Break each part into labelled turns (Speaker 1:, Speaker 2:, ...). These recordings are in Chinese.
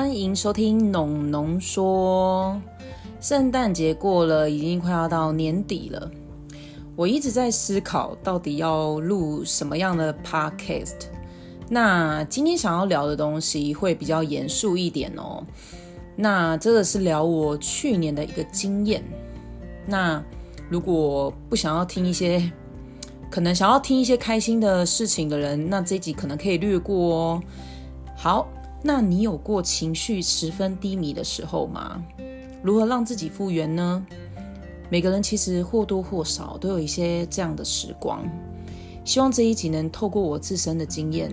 Speaker 1: 欢迎收听农农说。圣诞节过了，已经快要到年底了。我一直在思考，到底要录什么样的 podcast。那今天想要聊的东西会比较严肃一点哦。那这个是聊我去年的一个经验。那如果不想要听一些，可能想要听一些开心的事情的人，那这集可能可以略过哦。好，那你有过情绪十分低迷的时候吗？如何让自己复原呢？每个人其实或多或少都有一些这样的时光。希望这一集能透过我自身的经验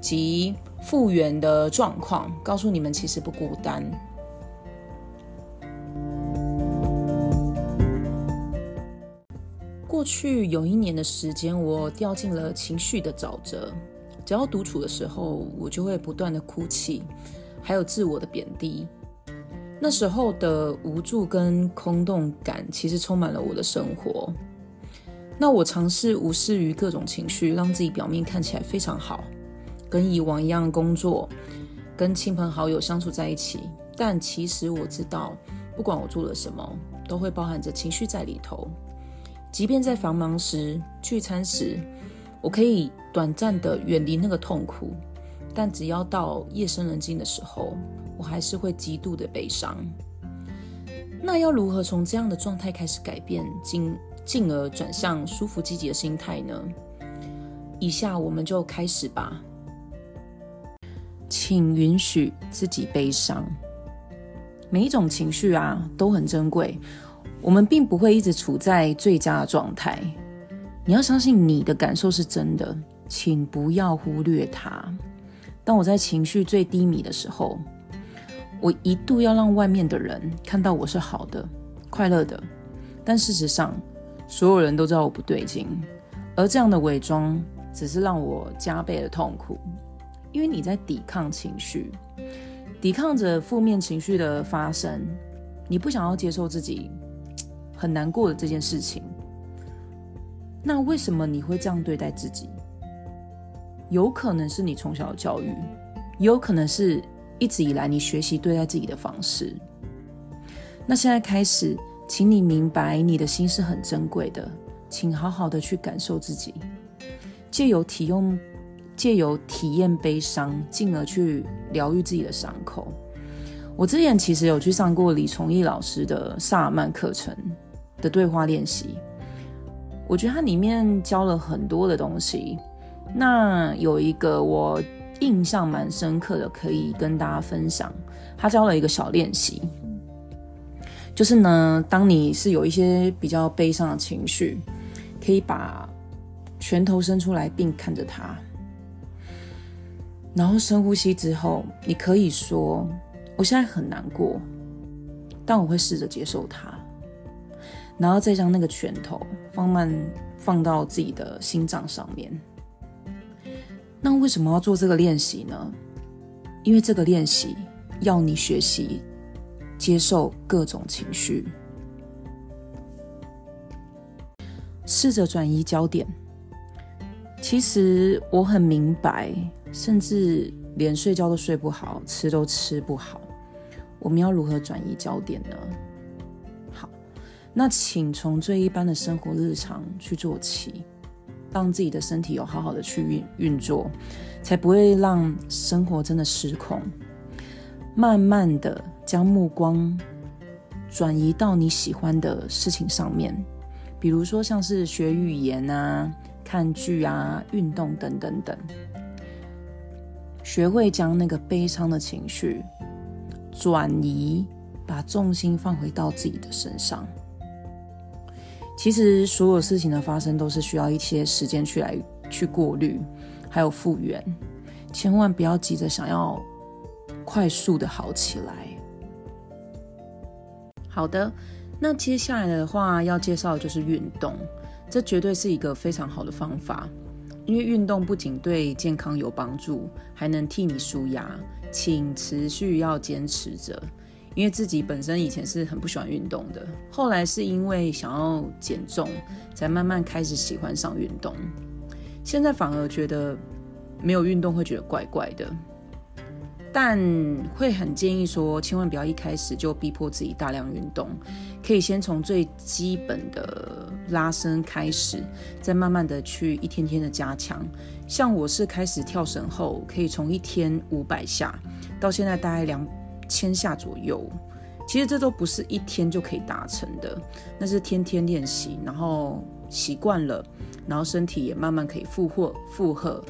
Speaker 1: 及复原的状况，告诉你们其实不孤单。过去有一年的时间，我掉进了情绪的沼泽。只要独处的时候，我就会不断的哭泣，还有自我的贬低。那时候的无助跟空洞感，其实充满了我的生活。那我尝试无视于各种情绪，让自己表面看起来非常好，跟以往一样工作，跟亲朋好友相处在一起。但其实我知道，不管我做了什么，都会包含着情绪在里头。即便在繁忙时、聚餐时，我可以短暂的远离那个痛苦。但只要到夜深人静的时候，我还是会极度的悲伤。那要如何从这样的状态开始改变，进进而转向舒服积极的心态呢？以下我们就开始吧。请允许自己悲伤。每一种情绪啊都很珍贵，我们并不会一直处在最佳的状态。你要相信你的感受是真的，请不要忽略它。当我在情绪最低迷的时候，我一度要让外面的人看到我是好的、快乐的，但事实上，所有人都知道我不对劲，而这样的伪装只是让我加倍的痛苦。因为你在抵抗情绪，抵抗着负面情绪的发生，你不想要接受自己很难过的这件事情。那为什么你会这样对待自己？有可能是你从小的教育，也有可能是一直以来你学习对待自己的方式。那现在开始，请你明白，你的心是很珍贵的，请好好的去感受自己，借由体用，借由体验悲伤，进而去疗愈自己的伤口。我之前其实有去上过李崇义老师的萨尔曼课程的对话练习，我觉得它里面教了很多的东西。那有一个我印象蛮深刻的，可以跟大家分享。他教了一个小练习，就是呢，当你是有一些比较悲伤的情绪，可以把拳头伸出来，并看着它，然后深呼吸之后，你可以说：“我现在很难过，但我会试着接受它。”然后再将那个拳头放慢放到自己的心脏上面。那为什么要做这个练习呢？因为这个练习要你学习接受各种情绪，试着转移焦点。其实我很明白，甚至连睡觉都睡不好，吃都吃不好。我们要如何转移焦点呢？那请从最一般的生活日常去做起。让自己的身体有好好的去运运作，才不会让生活真的失控。慢慢的将目光转移到你喜欢的事情上面，比如说像是学语言啊、看剧啊、运动等等等。学会将那个悲伤的情绪转移，把重心放回到自己的身上。其实所有事情的发生都是需要一些时间去来去过滤，还有复原，千万不要急着想要快速的好起来。好的，那接下来的话要介绍的就是运动，这绝对是一个非常好的方法，因为运动不仅对健康有帮助，还能替你舒压，请持续要坚持着。因为自己本身以前是很不喜欢运动的，后来是因为想要减重，才慢慢开始喜欢上运动。现在反而觉得没有运动会觉得怪怪的。但会很建议说，千万不要一开始就逼迫自己大量运动，可以先从最基本的拉伸开始，再慢慢的去一天天的加强。像我是开始跳绳后，可以从一天五百下，到现在大概两千下左右。其实这都不是一天就可以达成的，那是天天练习，然后习惯了，然后身体也慢慢可以负荷负荷。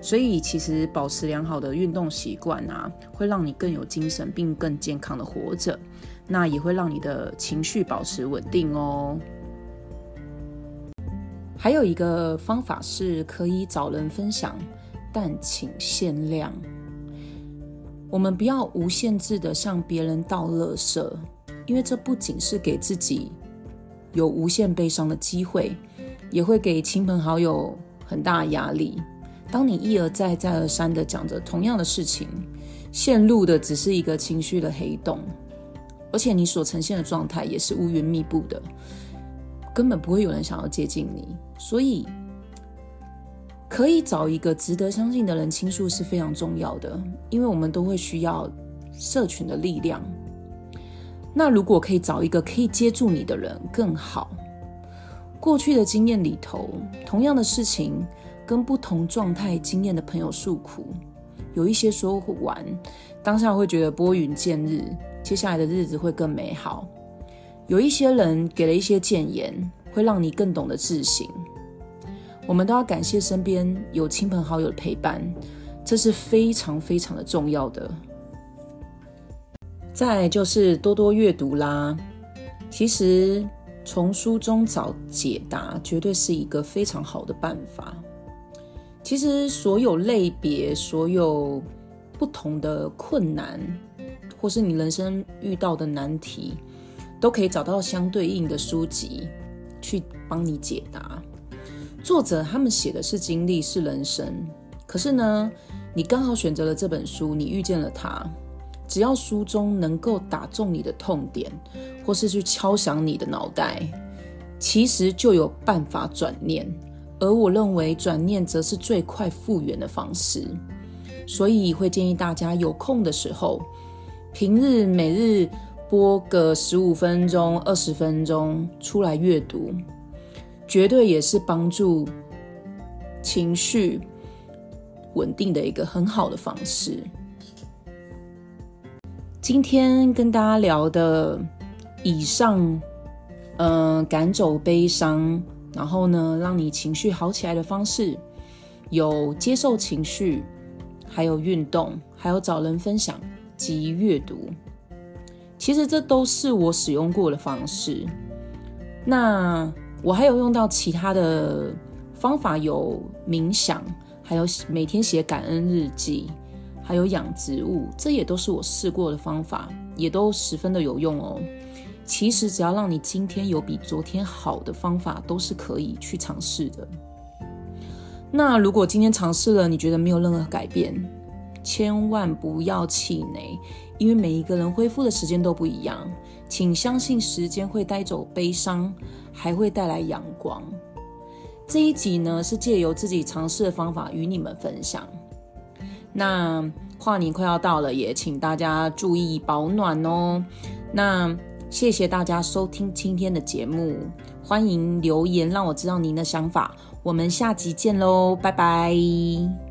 Speaker 1: 所以，其实保持良好的运动习惯啊，会让你更有精神，并更健康的活着。那也会让你的情绪保持稳定哦。还有一个方法是可以找人分享，但请限量。我们不要无限制的向别人倒垃圾，因为这不仅是给自己有无限悲伤的机会，也会给亲朋好友很大压力。当你一而再、再而三的讲着同样的事情，陷入的只是一个情绪的黑洞，而且你所呈现的状态也是乌云密布的，根本不会有人想要接近你。所以，可以找一个值得相信的人倾诉是非常重要的，因为我们都会需要社群的力量。那如果可以找一个可以接住你的人更好。过去的经验里头，同样的事情。跟不同状态经验的朋友诉苦，有一些说完，当下会觉得拨云见日，接下来的日子会更美好。有一些人给了一些谏言，会让你更懂得自省。我们都要感谢身边有亲朋好友的陪伴，这是非常非常的重要的。再就是多多阅读啦，其实从书中找解答，绝对是一个非常好的办法。其实，所有类别、所有不同的困难，或是你人生遇到的难题，都可以找到相对应的书籍去帮你解答。作者他们写的是经历，是人生。可是呢，你刚好选择了这本书，你遇见了他，只要书中能够打中你的痛点，或是去敲响你的脑袋，其实就有办法转念。而我认为转念则是最快复原的方式，所以会建议大家有空的时候，平日每日播个十五分钟、二十分钟出来阅读，绝对也是帮助情绪稳定的一个很好的方式。今天跟大家聊的以上，嗯，赶走悲伤。然后呢，让你情绪好起来的方式有接受情绪，还有运动，还有找人分享及阅读。其实这都是我使用过的方式。那我还有用到其他的方法，有冥想，还有每天写感恩日记，还有养植物，这也都是我试过的方法，也都十分的有用哦。其实只要让你今天有比昨天好的方法，都是可以去尝试的。那如果今天尝试了，你觉得没有任何改变，千万不要气馁，因为每一个人恢复的时间都不一样。请相信时间会带走悲伤，还会带来阳光。这一集呢，是借由自己尝试的方法与你们分享。那跨年快要到了，也请大家注意保暖哦。那。谢谢大家收听今天的节目，欢迎留言让我知道您的想法。我们下集见喽，拜拜。